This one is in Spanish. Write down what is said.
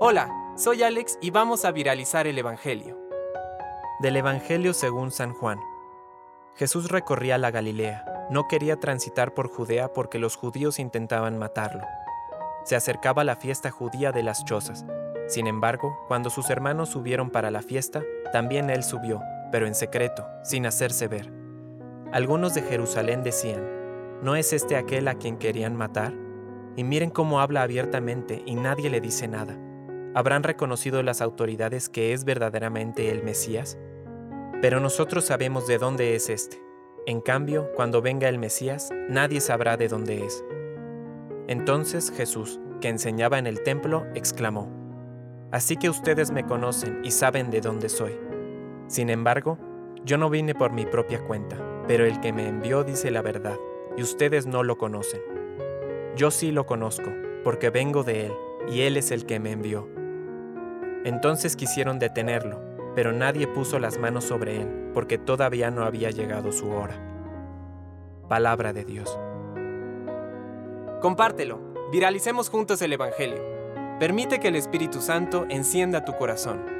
Hola, soy Alex y vamos a viralizar el Evangelio. Del Evangelio según San Juan. Jesús recorría la Galilea. No quería transitar por Judea porque los judíos intentaban matarlo. Se acercaba la fiesta judía de las chozas. Sin embargo, cuando sus hermanos subieron para la fiesta, también él subió, pero en secreto, sin hacerse ver. Algunos de Jerusalén decían, ¿no es este aquel a quien querían matar? Y miren cómo habla abiertamente y nadie le dice nada. ¿Habrán reconocido las autoridades que es verdaderamente el Mesías? Pero nosotros sabemos de dónde es este. En cambio, cuando venga el Mesías, nadie sabrá de dónde es. Entonces Jesús, que enseñaba en el templo, exclamó, Así que ustedes me conocen y saben de dónde soy. Sin embargo, yo no vine por mi propia cuenta, pero el que me envió dice la verdad, y ustedes no lo conocen. Yo sí lo conozco, porque vengo de él, y él es el que me envió. Entonces quisieron detenerlo, pero nadie puso las manos sobre él, porque todavía no había llegado su hora. Palabra de Dios. Compártelo, viralicemos juntos el Evangelio. Permite que el Espíritu Santo encienda tu corazón.